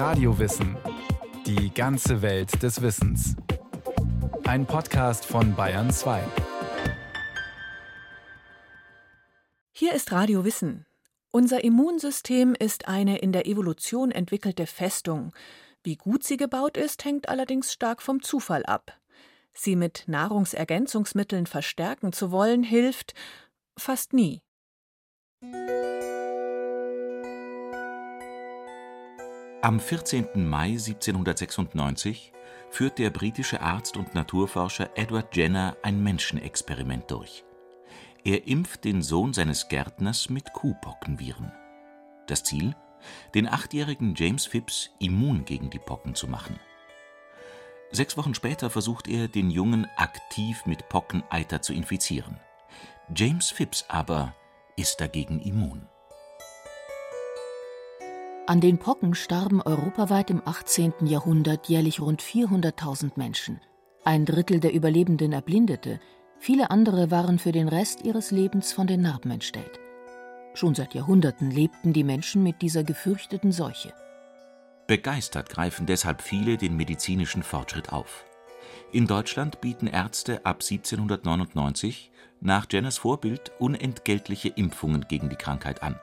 Radiowissen. Die ganze Welt des Wissens. Ein Podcast von Bayern 2. Hier ist Radio Wissen. Unser Immunsystem ist eine in der Evolution entwickelte Festung. Wie gut sie gebaut ist, hängt allerdings stark vom Zufall ab. Sie mit Nahrungsergänzungsmitteln verstärken zu wollen, hilft fast nie. Am 14. Mai 1796 führt der britische Arzt und Naturforscher Edward Jenner ein Menschenexperiment durch. Er impft den Sohn seines Gärtners mit Kuhpockenviren. Das Ziel? Den achtjährigen James Phipps immun gegen die Pocken zu machen. Sechs Wochen später versucht er, den Jungen aktiv mit Pockeneiter zu infizieren. James Phipps aber ist dagegen immun. An den Pocken starben europaweit im 18. Jahrhundert jährlich rund 400.000 Menschen. Ein Drittel der Überlebenden erblindete, viele andere waren für den Rest ihres Lebens von den Narben entstellt. Schon seit Jahrhunderten lebten die Menschen mit dieser gefürchteten Seuche. Begeistert greifen deshalb viele den medizinischen Fortschritt auf. In Deutschland bieten Ärzte ab 1799 nach Jenners Vorbild unentgeltliche Impfungen gegen die Krankheit an.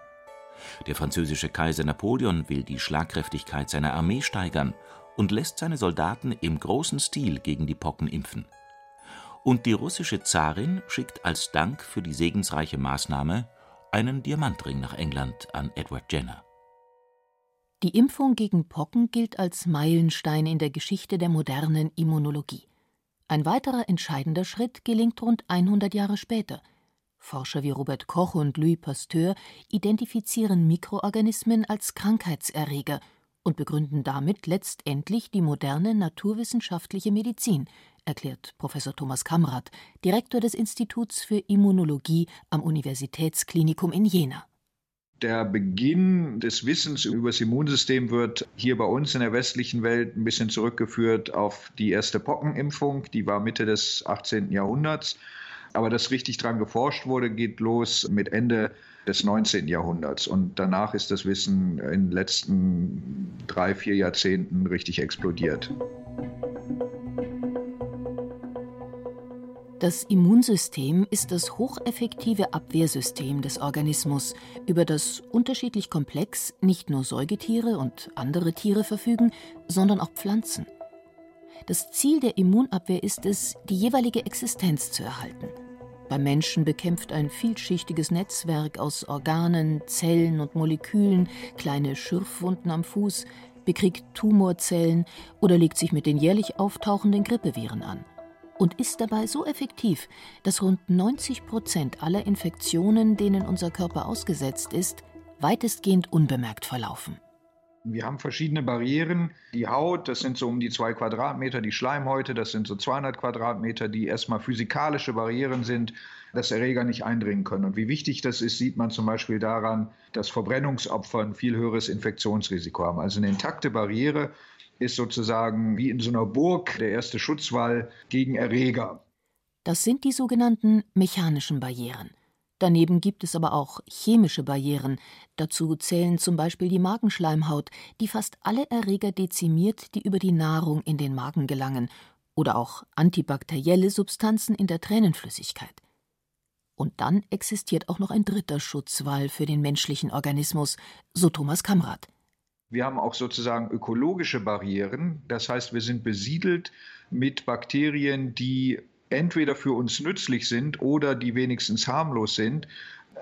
Der französische Kaiser Napoleon will die Schlagkräftigkeit seiner Armee steigern und lässt seine Soldaten im großen Stil gegen die Pocken impfen. Und die russische Zarin schickt als Dank für die segensreiche Maßnahme einen Diamantring nach England an Edward Jenner. Die Impfung gegen Pocken gilt als Meilenstein in der Geschichte der modernen Immunologie. Ein weiterer entscheidender Schritt gelingt rund 100 Jahre später – Forscher wie Robert Koch und Louis Pasteur identifizieren Mikroorganismen als Krankheitserreger und begründen damit letztendlich die moderne naturwissenschaftliche Medizin, erklärt Professor Thomas Kamrat, Direktor des Instituts für Immunologie am Universitätsklinikum in Jena. Der Beginn des Wissens über das Immunsystem wird hier bei uns in der westlichen Welt ein bisschen zurückgeführt auf die erste Pockenimpfung, die war Mitte des 18. Jahrhunderts. Aber dass richtig dran geforscht wurde, geht los mit Ende des 19. Jahrhunderts. Und danach ist das Wissen in den letzten drei, vier Jahrzehnten richtig explodiert. Das Immunsystem ist das hocheffektive Abwehrsystem des Organismus, über das unterschiedlich komplex nicht nur Säugetiere und andere Tiere verfügen, sondern auch Pflanzen. Das Ziel der Immunabwehr ist es, die jeweilige Existenz zu erhalten. Beim Menschen bekämpft ein vielschichtiges Netzwerk aus Organen, Zellen und Molekülen kleine Schürfwunden am Fuß, bekriegt Tumorzellen oder legt sich mit den jährlich auftauchenden Grippeviren an. Und ist dabei so effektiv, dass rund 90 Prozent aller Infektionen, denen unser Körper ausgesetzt ist, weitestgehend unbemerkt verlaufen. Wir haben verschiedene Barrieren. Die Haut, das sind so um die zwei Quadratmeter, die Schleimhäute, das sind so 200 Quadratmeter, die erstmal physikalische Barrieren sind, dass Erreger nicht eindringen können. Und wie wichtig das ist, sieht man zum Beispiel daran, dass Verbrennungsopfer ein viel höheres Infektionsrisiko haben. Also eine intakte Barriere ist sozusagen wie in so einer Burg der erste Schutzwall gegen Erreger. Das sind die sogenannten mechanischen Barrieren. Daneben gibt es aber auch chemische Barrieren. Dazu zählen zum Beispiel die Magenschleimhaut, die fast alle Erreger dezimiert, die über die Nahrung in den Magen gelangen, oder auch antibakterielle Substanzen in der Tränenflüssigkeit. Und dann existiert auch noch ein dritter Schutzwall für den menschlichen Organismus, so Thomas Kamrat. Wir haben auch sozusagen ökologische Barrieren. Das heißt, wir sind besiedelt mit Bakterien, die entweder für uns nützlich sind oder die wenigstens harmlos sind.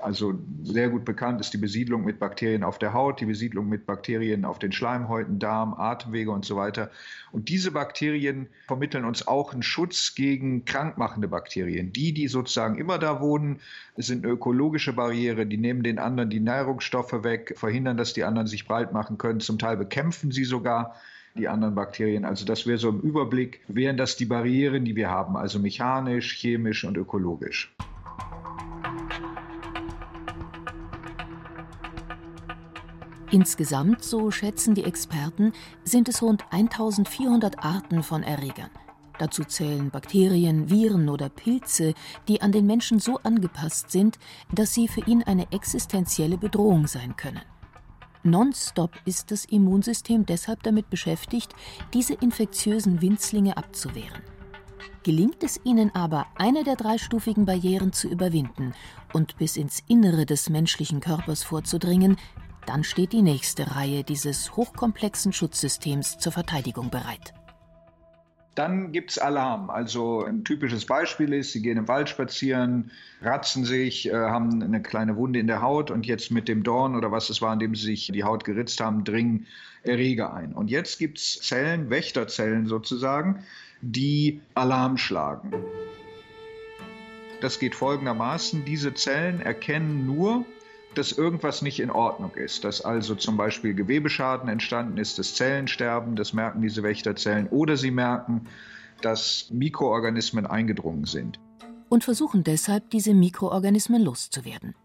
Also sehr gut bekannt ist die Besiedlung mit Bakterien auf der Haut, die Besiedlung mit Bakterien auf den Schleimhäuten, Darm, Atemwege und so weiter. Und diese Bakterien vermitteln uns auch einen Schutz gegen krankmachende Bakterien. Die, die sozusagen immer da wohnen, sind eine ökologische Barriere. Die nehmen den anderen die Nahrungsstoffe weg, verhindern, dass die anderen sich breit machen können. Zum Teil bekämpfen sie sogar die anderen Bakterien. Also das wäre so im Überblick, wären das die Barrieren, die wir haben, also mechanisch, chemisch und ökologisch. Insgesamt, so schätzen die Experten, sind es rund 1400 Arten von Erregern. Dazu zählen Bakterien, Viren oder Pilze, die an den Menschen so angepasst sind, dass sie für ihn eine existenzielle Bedrohung sein können. Nonstop ist das Immunsystem deshalb damit beschäftigt, diese infektiösen Winzlinge abzuwehren. Gelingt es ihnen aber, eine der dreistufigen Barrieren zu überwinden und bis ins Innere des menschlichen Körpers vorzudringen, dann steht die nächste Reihe dieses hochkomplexen Schutzsystems zur Verteidigung bereit. Dann gibt es Alarm. Also ein typisches Beispiel ist, Sie gehen im Wald spazieren, ratzen sich, äh, haben eine kleine Wunde in der Haut und jetzt mit dem Dorn oder was es war, an dem Sie sich die Haut geritzt haben, dringen Erreger ein. Und jetzt gibt es Zellen, Wächterzellen sozusagen, die Alarm schlagen. Das geht folgendermaßen, diese Zellen erkennen nur, dass irgendwas nicht in Ordnung ist, dass also zum Beispiel Gewebeschaden entstanden ist, das Zellensterben, das merken diese Wächterzellen, oder sie merken, dass Mikroorganismen eingedrungen sind. Und versuchen deshalb, diese Mikroorganismen loszuwerden.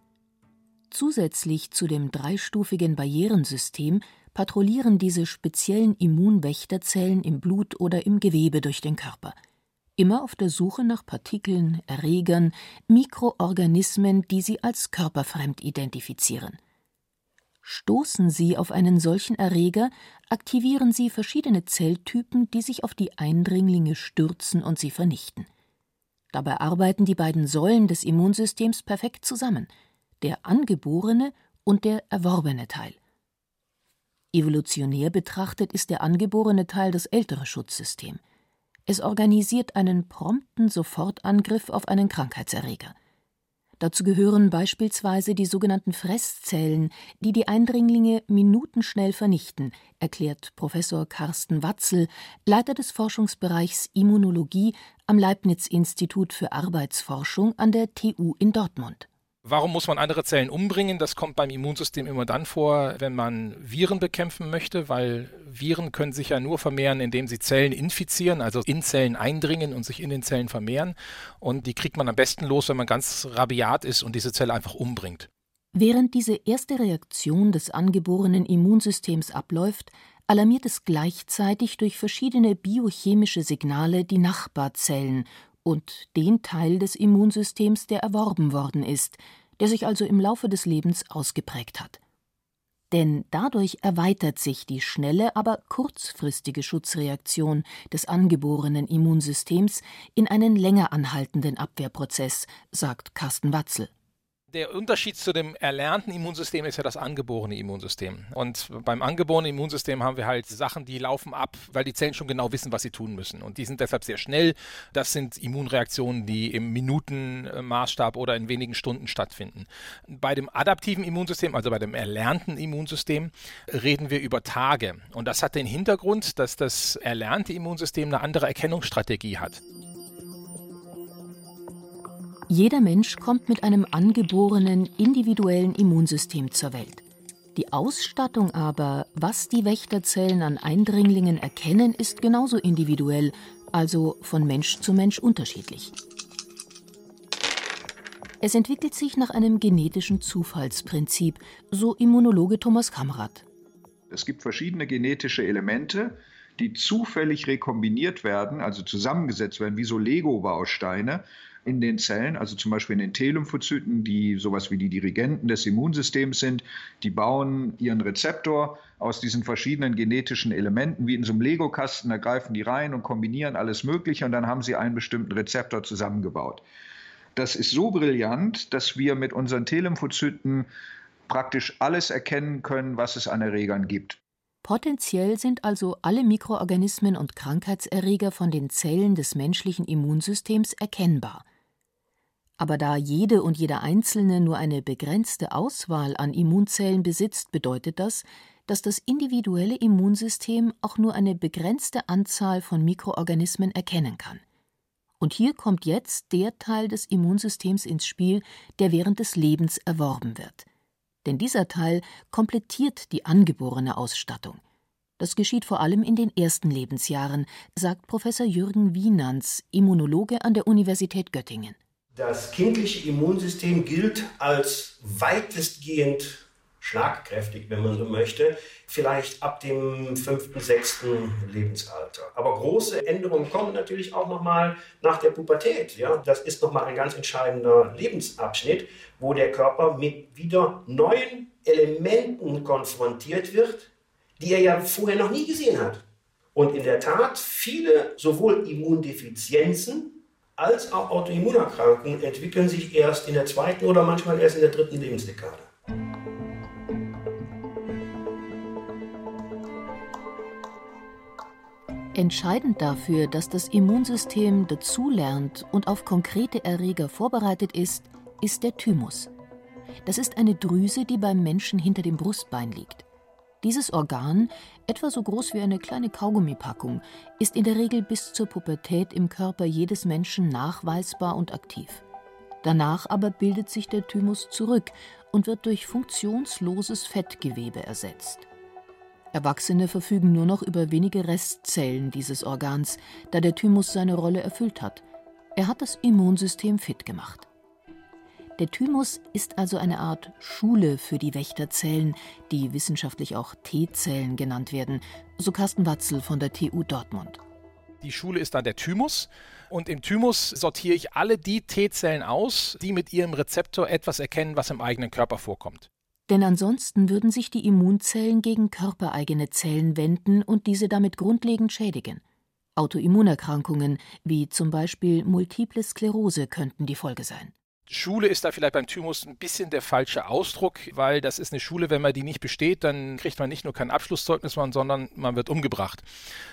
Zusätzlich zu dem dreistufigen Barrierensystem patrouillieren diese speziellen Immunwächterzellen im Blut oder im Gewebe durch den Körper – immer auf der Suche nach Partikeln, Erregern, Mikroorganismen, die sie als körperfremd identifizieren. Stoßen Sie auf einen solchen Erreger, aktivieren Sie verschiedene Zelltypen, die sich auf die Eindringlinge stürzen und sie vernichten. Dabei arbeiten die beiden Säulen des Immunsystems perfekt zusammen, der angeborene und der erworbene Teil. Evolutionär betrachtet ist der angeborene Teil das ältere Schutzsystem. Es organisiert einen prompten Sofortangriff auf einen Krankheitserreger. Dazu gehören beispielsweise die sogenannten Fresszellen, die die Eindringlinge minutenschnell vernichten, erklärt Professor Carsten Watzel, Leiter des Forschungsbereichs Immunologie am Leibniz-Institut für Arbeitsforschung an der TU in Dortmund. Warum muss man andere Zellen umbringen? Das kommt beim Immunsystem immer dann vor, wenn man Viren bekämpfen möchte, weil Viren können sich ja nur vermehren, indem sie Zellen infizieren, also in Zellen eindringen und sich in den Zellen vermehren. Und die kriegt man am besten los, wenn man ganz rabiat ist und diese Zelle einfach umbringt. Während diese erste Reaktion des angeborenen Immunsystems abläuft, alarmiert es gleichzeitig durch verschiedene biochemische Signale die Nachbarzellen und den Teil des Immunsystems, der erworben worden ist, der sich also im Laufe des Lebens ausgeprägt hat. Denn dadurch erweitert sich die schnelle, aber kurzfristige Schutzreaktion des angeborenen Immunsystems in einen länger anhaltenden Abwehrprozess, sagt Carsten Watzel. Der Unterschied zu dem erlernten Immunsystem ist ja das angeborene Immunsystem. Und beim angeborenen Immunsystem haben wir halt Sachen, die laufen ab, weil die Zellen schon genau wissen, was sie tun müssen. Und die sind deshalb sehr schnell. Das sind Immunreaktionen, die im Minutenmaßstab oder in wenigen Stunden stattfinden. Bei dem adaptiven Immunsystem, also bei dem erlernten Immunsystem, reden wir über Tage. Und das hat den Hintergrund, dass das erlernte Immunsystem eine andere Erkennungsstrategie hat. Jeder Mensch kommt mit einem angeborenen individuellen Immunsystem zur Welt. Die Ausstattung aber, was die Wächterzellen an Eindringlingen erkennen, ist genauso individuell, also von Mensch zu Mensch unterschiedlich. Es entwickelt sich nach einem genetischen Zufallsprinzip, so Immunologe Thomas Kamrat. Es gibt verschiedene genetische Elemente, die zufällig rekombiniert werden, also zusammengesetzt werden, wie so Lego-Bausteine in den Zellen, also zum Beispiel in den T-Lymphozyten, die sowas wie die Dirigenten des Immunsystems sind. Die bauen ihren Rezeptor aus diesen verschiedenen genetischen Elementen, wie in so einem Lego-Kasten, da greifen die rein und kombinieren alles Mögliche und dann haben sie einen bestimmten Rezeptor zusammengebaut. Das ist so brillant, dass wir mit unseren T-Lymphozyten praktisch alles erkennen können, was es an Erregern gibt. Potenziell sind also alle Mikroorganismen und Krankheitserreger von den Zellen des menschlichen Immunsystems erkennbar. Aber da jede und jeder Einzelne nur eine begrenzte Auswahl an Immunzellen besitzt, bedeutet das, dass das individuelle Immunsystem auch nur eine begrenzte Anzahl von Mikroorganismen erkennen kann. Und hier kommt jetzt der Teil des Immunsystems ins Spiel, der während des Lebens erworben wird. Denn dieser Teil komplettiert die angeborene Ausstattung. Das geschieht vor allem in den ersten Lebensjahren, sagt Professor Jürgen Wienands, Immunologe an der Universität Göttingen. Das kindliche Immunsystem gilt als weitestgehend schlagkräftig, wenn man so möchte, vielleicht ab dem fünften, sechsten Lebensalter. Aber große Änderungen kommen natürlich auch nochmal nach der Pubertät. Ja? Das ist nochmal ein ganz entscheidender Lebensabschnitt, wo der Körper mit wieder neuen Elementen konfrontiert wird, die er ja vorher noch nie gesehen hat. Und in der Tat, viele sowohl Immundefizienzen als auch Autoimmunerkrankungen entwickeln sich erst in der zweiten oder manchmal erst in der dritten Lebensdekade. Entscheidend dafür, dass das Immunsystem dazulernt und auf konkrete Erreger vorbereitet ist, ist der Thymus. Das ist eine Drüse, die beim Menschen hinter dem Brustbein liegt. Dieses Organ, etwa so groß wie eine kleine Kaugummipackung, ist in der Regel bis zur Pubertät im Körper jedes Menschen nachweisbar und aktiv. Danach aber bildet sich der Thymus zurück und wird durch funktionsloses Fettgewebe ersetzt. Erwachsene verfügen nur noch über wenige Restzellen dieses Organs, da der Thymus seine Rolle erfüllt hat. Er hat das Immunsystem fit gemacht. Der Thymus ist also eine Art Schule für die Wächterzellen, die wissenschaftlich auch T-Zellen genannt werden, so Carsten Watzel von der TU Dortmund. Die Schule ist dann der Thymus. Und im Thymus sortiere ich alle die T-Zellen aus, die mit ihrem Rezeptor etwas erkennen, was im eigenen Körper vorkommt. Denn ansonsten würden sich die Immunzellen gegen körpereigene Zellen wenden und diese damit grundlegend schädigen. Autoimmunerkrankungen wie zum Beispiel Multiple Sklerose könnten die Folge sein. Schule ist da vielleicht beim Thymus ein bisschen der falsche Ausdruck, weil das ist eine Schule, wenn man die nicht besteht, dann kriegt man nicht nur kein Abschlusszeugnis, sondern man wird umgebracht.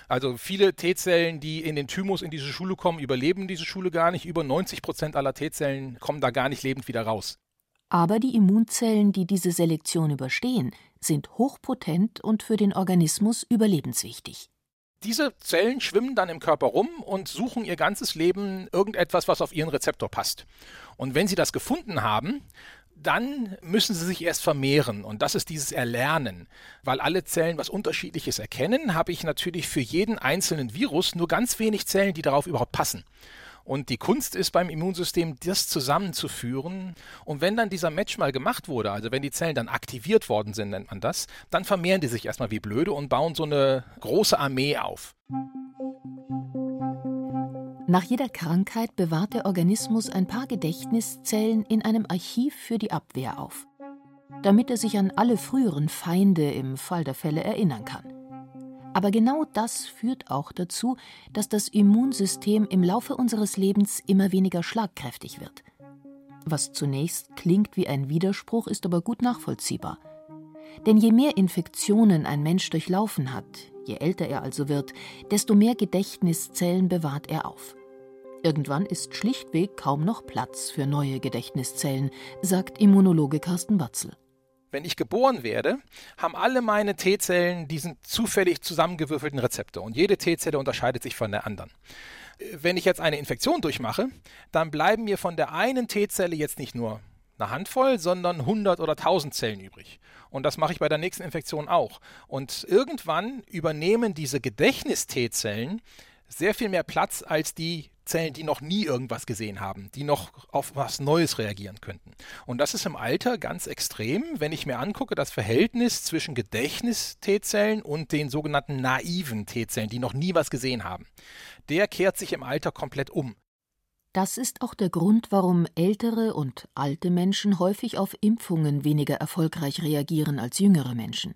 Also viele T-Zellen, die in den Thymus in diese Schule kommen, überleben diese Schule gar nicht. Über 90 Prozent aller T-Zellen kommen da gar nicht lebend wieder raus. Aber die Immunzellen, die diese Selektion überstehen, sind hochpotent und für den Organismus überlebenswichtig. Diese Zellen schwimmen dann im Körper rum und suchen ihr ganzes Leben irgendetwas, was auf ihren Rezeptor passt. Und wenn sie das gefunden haben, dann müssen sie sich erst vermehren. Und das ist dieses Erlernen. Weil alle Zellen was Unterschiedliches erkennen, habe ich natürlich für jeden einzelnen Virus nur ganz wenig Zellen, die darauf überhaupt passen. Und die Kunst ist beim Immunsystem, das zusammenzuführen. Und wenn dann dieser Match mal gemacht wurde, also wenn die Zellen dann aktiviert worden sind, nennt man das, dann vermehren die sich erstmal wie blöde und bauen so eine große Armee auf. Nach jeder Krankheit bewahrt der Organismus ein paar Gedächtniszellen in einem Archiv für die Abwehr auf, damit er sich an alle früheren Feinde im Fall der Fälle erinnern kann. Aber genau das führt auch dazu, dass das Immunsystem im Laufe unseres Lebens immer weniger schlagkräftig wird. Was zunächst klingt wie ein Widerspruch, ist aber gut nachvollziehbar. Denn je mehr Infektionen ein Mensch durchlaufen hat, je älter er also wird, desto mehr Gedächtniszellen bewahrt er auf. Irgendwann ist schlichtweg kaum noch Platz für neue Gedächtniszellen, sagt Immunologe Carsten Watzel. Wenn ich geboren werde, haben alle meine T-Zellen diesen zufällig zusammengewürfelten Rezeptor und jede T-Zelle unterscheidet sich von der anderen. Wenn ich jetzt eine Infektion durchmache, dann bleiben mir von der einen T-Zelle jetzt nicht nur eine Handvoll, sondern 100 oder 1000 Zellen übrig. Und das mache ich bei der nächsten Infektion auch. Und irgendwann übernehmen diese Gedächtnis-T-Zellen sehr viel mehr Platz als die Zellen, die noch nie irgendwas gesehen haben, die noch auf was Neues reagieren könnten. Und das ist im Alter ganz extrem, wenn ich mir angucke, das Verhältnis zwischen Gedächtnis-T-Zellen und den sogenannten naiven T-Zellen, die noch nie was gesehen haben. Der kehrt sich im Alter komplett um. Das ist auch der Grund, warum ältere und alte Menschen häufig auf Impfungen weniger erfolgreich reagieren als jüngere Menschen.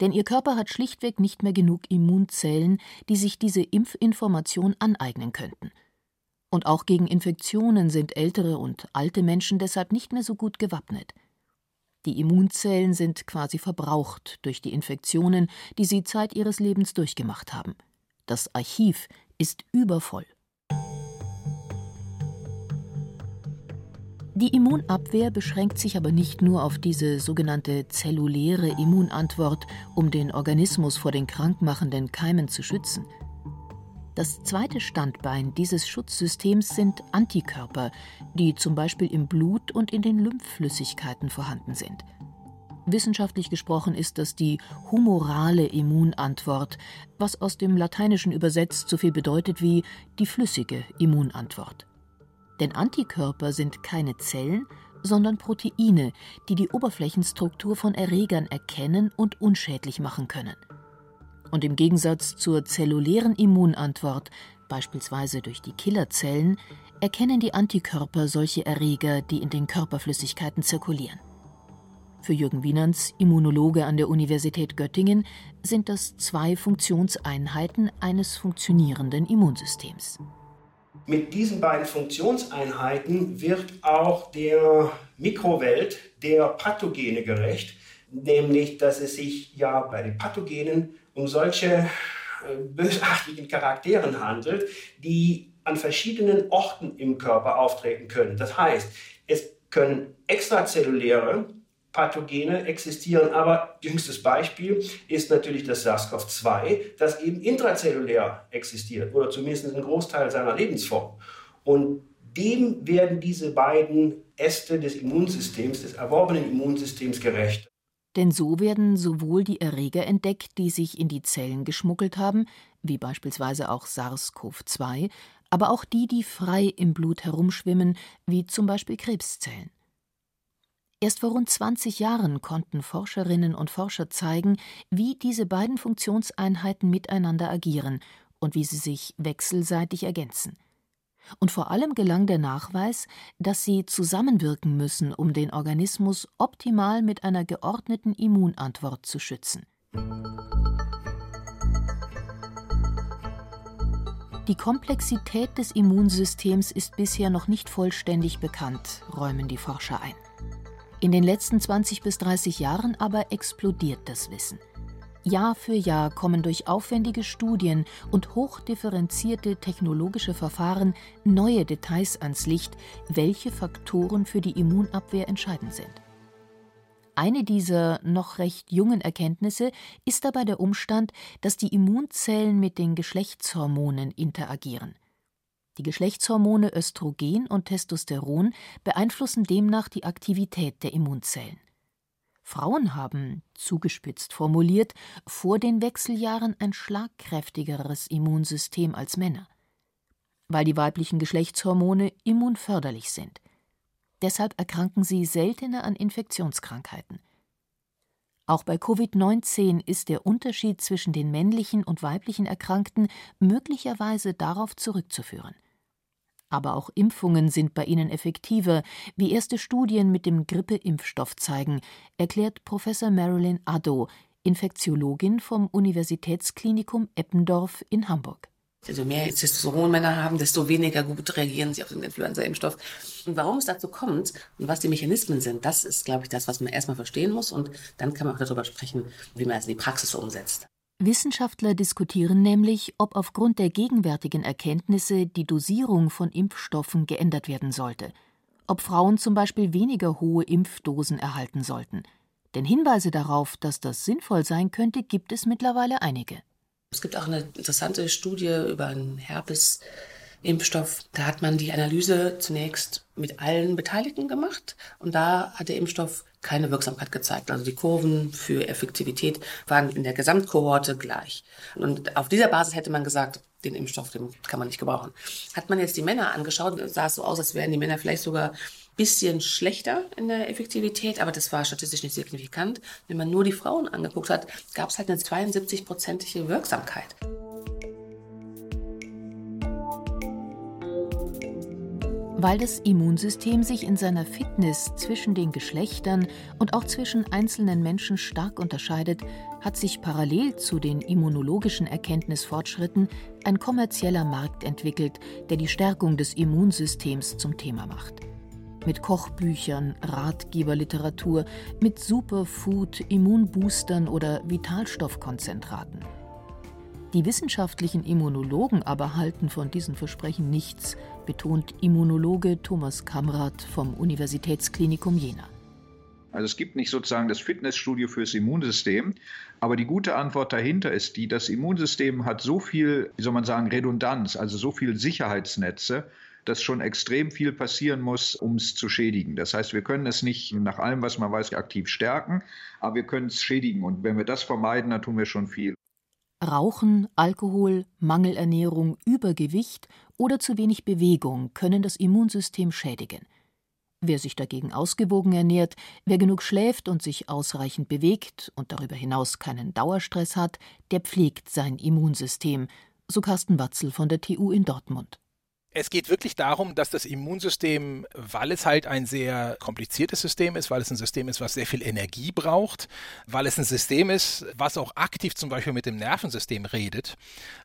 Denn ihr Körper hat schlichtweg nicht mehr genug Immunzellen, die sich diese Impfinformation aneignen könnten. Und auch gegen Infektionen sind ältere und alte Menschen deshalb nicht mehr so gut gewappnet. Die Immunzellen sind quasi verbraucht durch die Infektionen, die sie Zeit ihres Lebens durchgemacht haben. Das Archiv ist übervoll. Die Immunabwehr beschränkt sich aber nicht nur auf diese sogenannte zelluläre Immunantwort, um den Organismus vor den krankmachenden Keimen zu schützen. Das zweite Standbein dieses Schutzsystems sind Antikörper, die zum Beispiel im Blut und in den Lymphflüssigkeiten vorhanden sind. Wissenschaftlich gesprochen ist das die humorale Immunantwort, was aus dem Lateinischen übersetzt so viel bedeutet wie die flüssige Immunantwort. Denn Antikörper sind keine Zellen, sondern Proteine, die die Oberflächenstruktur von Erregern erkennen und unschädlich machen können. Und im Gegensatz zur zellulären Immunantwort, beispielsweise durch die Killerzellen, erkennen die Antikörper solche Erreger, die in den Körperflüssigkeiten zirkulieren. Für Jürgen Wienerns, Immunologe an der Universität Göttingen, sind das zwei Funktionseinheiten eines funktionierenden Immunsystems. Mit diesen beiden Funktionseinheiten wird auch der Mikrowelt der Pathogene gerecht, nämlich dass es sich ja bei den Pathogenen um solche äh, bösartigen Charakteren handelt, die an verschiedenen Orten im Körper auftreten können. Das heißt, es können extrazelluläre Pathogene existieren, aber jüngstes Beispiel ist natürlich das SARS-CoV-2, das eben intrazellulär existiert oder zumindest ein Großteil seiner Lebensform. Und dem werden diese beiden Äste des Immunsystems, des erworbenen Immunsystems gerecht. Denn so werden sowohl die Erreger entdeckt, die sich in die Zellen geschmuggelt haben, wie beispielsweise auch SARS-CoV-2, aber auch die, die frei im Blut herumschwimmen, wie zum Beispiel Krebszellen. Erst vor rund 20 Jahren konnten Forscherinnen und Forscher zeigen, wie diese beiden Funktionseinheiten miteinander agieren und wie sie sich wechselseitig ergänzen. Und vor allem gelang der Nachweis, dass sie zusammenwirken müssen, um den Organismus optimal mit einer geordneten Immunantwort zu schützen. Die Komplexität des Immunsystems ist bisher noch nicht vollständig bekannt, räumen die Forscher ein. In den letzten 20 bis 30 Jahren aber explodiert das Wissen. Jahr für Jahr kommen durch aufwendige Studien und hochdifferenzierte technologische Verfahren neue Details ans Licht, welche Faktoren für die Immunabwehr entscheidend sind. Eine dieser noch recht jungen Erkenntnisse ist dabei der Umstand, dass die Immunzellen mit den Geschlechtshormonen interagieren. Die Geschlechtshormone Östrogen und Testosteron beeinflussen demnach die Aktivität der Immunzellen. Frauen haben, zugespitzt formuliert, vor den Wechseljahren ein schlagkräftigeres Immunsystem als Männer, weil die weiblichen Geschlechtshormone immunförderlich sind. Deshalb erkranken sie seltener an Infektionskrankheiten. Auch bei Covid-19 ist der Unterschied zwischen den männlichen und weiblichen Erkrankten möglicherweise darauf zurückzuführen. Aber auch Impfungen sind bei ihnen effektiver, wie erste Studien mit dem Grippeimpfstoff zeigen, erklärt Professor Marilyn Addo, Infektiologin vom Universitätsklinikum Eppendorf in Hamburg. Also mehr Testosteron Männer haben, desto weniger gut reagieren sie auf den Influenza-Impfstoff. Und warum es dazu kommt und was die Mechanismen sind, das ist, glaube ich, das, was man erstmal verstehen muss. Und dann kann man auch darüber sprechen, wie man es in die Praxis umsetzt. Wissenschaftler diskutieren nämlich, ob aufgrund der gegenwärtigen Erkenntnisse die Dosierung von Impfstoffen geändert werden sollte, ob Frauen zum Beispiel weniger hohe Impfdosen erhalten sollten. Denn Hinweise darauf, dass das sinnvoll sein könnte, gibt es mittlerweile einige. Es gibt auch eine interessante Studie über einen Herpes. Impfstoff, da hat man die Analyse zunächst mit allen Beteiligten gemacht und da hat der Impfstoff keine Wirksamkeit gezeigt. Also die Kurven für Effektivität waren in der Gesamtkohorte gleich. Und auf dieser Basis hätte man gesagt, den Impfstoff, den kann man nicht gebrauchen. Hat man jetzt die Männer angeschaut, sah es so aus, als wären die Männer vielleicht sogar bisschen schlechter in der Effektivität, aber das war statistisch nicht signifikant. Wenn man nur die Frauen angeguckt hat, gab es halt eine 72-prozentige Wirksamkeit. Weil das Immunsystem sich in seiner Fitness zwischen den Geschlechtern und auch zwischen einzelnen Menschen stark unterscheidet, hat sich parallel zu den immunologischen Erkenntnisfortschritten ein kommerzieller Markt entwickelt, der die Stärkung des Immunsystems zum Thema macht. Mit Kochbüchern, Ratgeberliteratur, mit Superfood, Immunboostern oder Vitalstoffkonzentraten. Die wissenschaftlichen Immunologen aber halten von diesen Versprechen nichts, betont Immunologe Thomas Kamrat vom Universitätsklinikum Jena. Also es gibt nicht sozusagen das Fitnessstudio fürs Immunsystem, aber die gute Antwort dahinter ist die, das Immunsystem hat so viel, wie soll man sagen, Redundanz, also so viel Sicherheitsnetze, dass schon extrem viel passieren muss, um es zu schädigen. Das heißt, wir können es nicht nach allem, was man weiß, aktiv stärken, aber wir können es schädigen. Und wenn wir das vermeiden, dann tun wir schon viel. Rauchen, Alkohol, Mangelernährung, Übergewicht oder zu wenig Bewegung können das Immunsystem schädigen. Wer sich dagegen ausgewogen ernährt, wer genug schläft und sich ausreichend bewegt und darüber hinaus keinen Dauerstress hat, der pflegt sein Immunsystem, so Carsten Watzel von der TU in Dortmund. Es geht wirklich darum, dass das Immunsystem, weil es halt ein sehr kompliziertes System ist, weil es ein System ist, was sehr viel Energie braucht, weil es ein System ist, was auch aktiv zum Beispiel mit dem Nervensystem redet,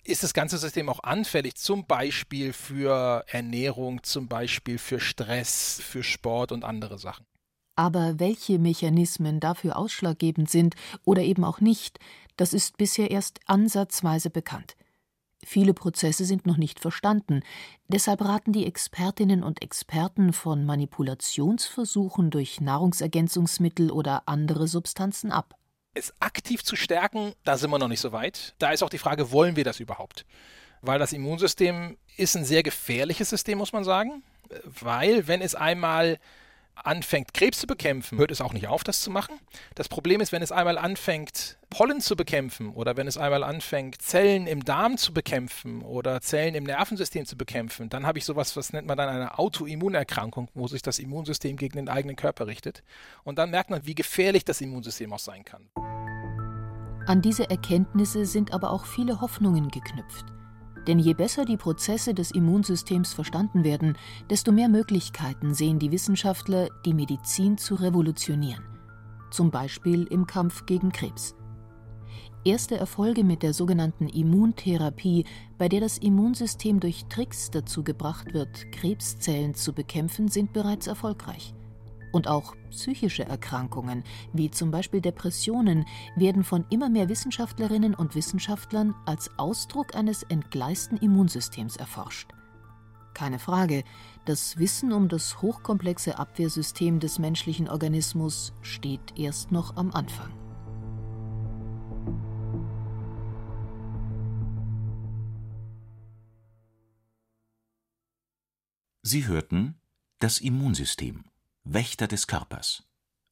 ist das ganze System auch anfällig, zum Beispiel für Ernährung, zum Beispiel für Stress, für Sport und andere Sachen. Aber welche Mechanismen dafür ausschlaggebend sind oder eben auch nicht, das ist bisher erst ansatzweise bekannt. Viele Prozesse sind noch nicht verstanden, deshalb raten die Expertinnen und Experten von Manipulationsversuchen durch Nahrungsergänzungsmittel oder andere Substanzen ab. Es aktiv zu stärken, da sind wir noch nicht so weit. Da ist auch die Frage, wollen wir das überhaupt? Weil das Immunsystem ist ein sehr gefährliches System, muss man sagen. Weil, wenn es einmal anfängt, Krebs zu bekämpfen, hört es auch nicht auf, das zu machen. Das Problem ist, wenn es einmal anfängt, Pollen zu bekämpfen oder wenn es einmal anfängt, Zellen im Darm zu bekämpfen oder Zellen im Nervensystem zu bekämpfen, dann habe ich sowas, was nennt man dann eine Autoimmunerkrankung, wo sich das Immunsystem gegen den eigenen Körper richtet. Und dann merkt man, wie gefährlich das Immunsystem auch sein kann. An diese Erkenntnisse sind aber auch viele Hoffnungen geknüpft. Denn je besser die Prozesse des Immunsystems verstanden werden, desto mehr Möglichkeiten sehen die Wissenschaftler, die Medizin zu revolutionieren. Zum Beispiel im Kampf gegen Krebs. Erste Erfolge mit der sogenannten Immuntherapie, bei der das Immunsystem durch Tricks dazu gebracht wird, Krebszellen zu bekämpfen, sind bereits erfolgreich. Und auch psychische Erkrankungen, wie zum Beispiel Depressionen, werden von immer mehr Wissenschaftlerinnen und Wissenschaftlern als Ausdruck eines entgleisten Immunsystems erforscht. Keine Frage, das Wissen um das hochkomplexe Abwehrsystem des menschlichen Organismus steht erst noch am Anfang. Sie hörten das Immunsystem Wächter des Körpers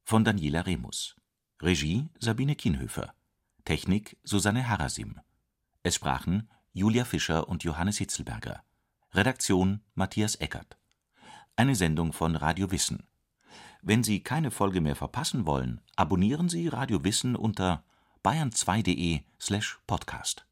von Daniela Remus. Regie Sabine Kienhöfer. Technik Susanne Harasim. Es sprachen Julia Fischer und Johannes Hitzelberger. Redaktion Matthias Eckert. Eine Sendung von Radio Wissen. Wenn Sie keine Folge mehr verpassen wollen, abonnieren Sie Radio Wissen unter bayern2.de slash podcast.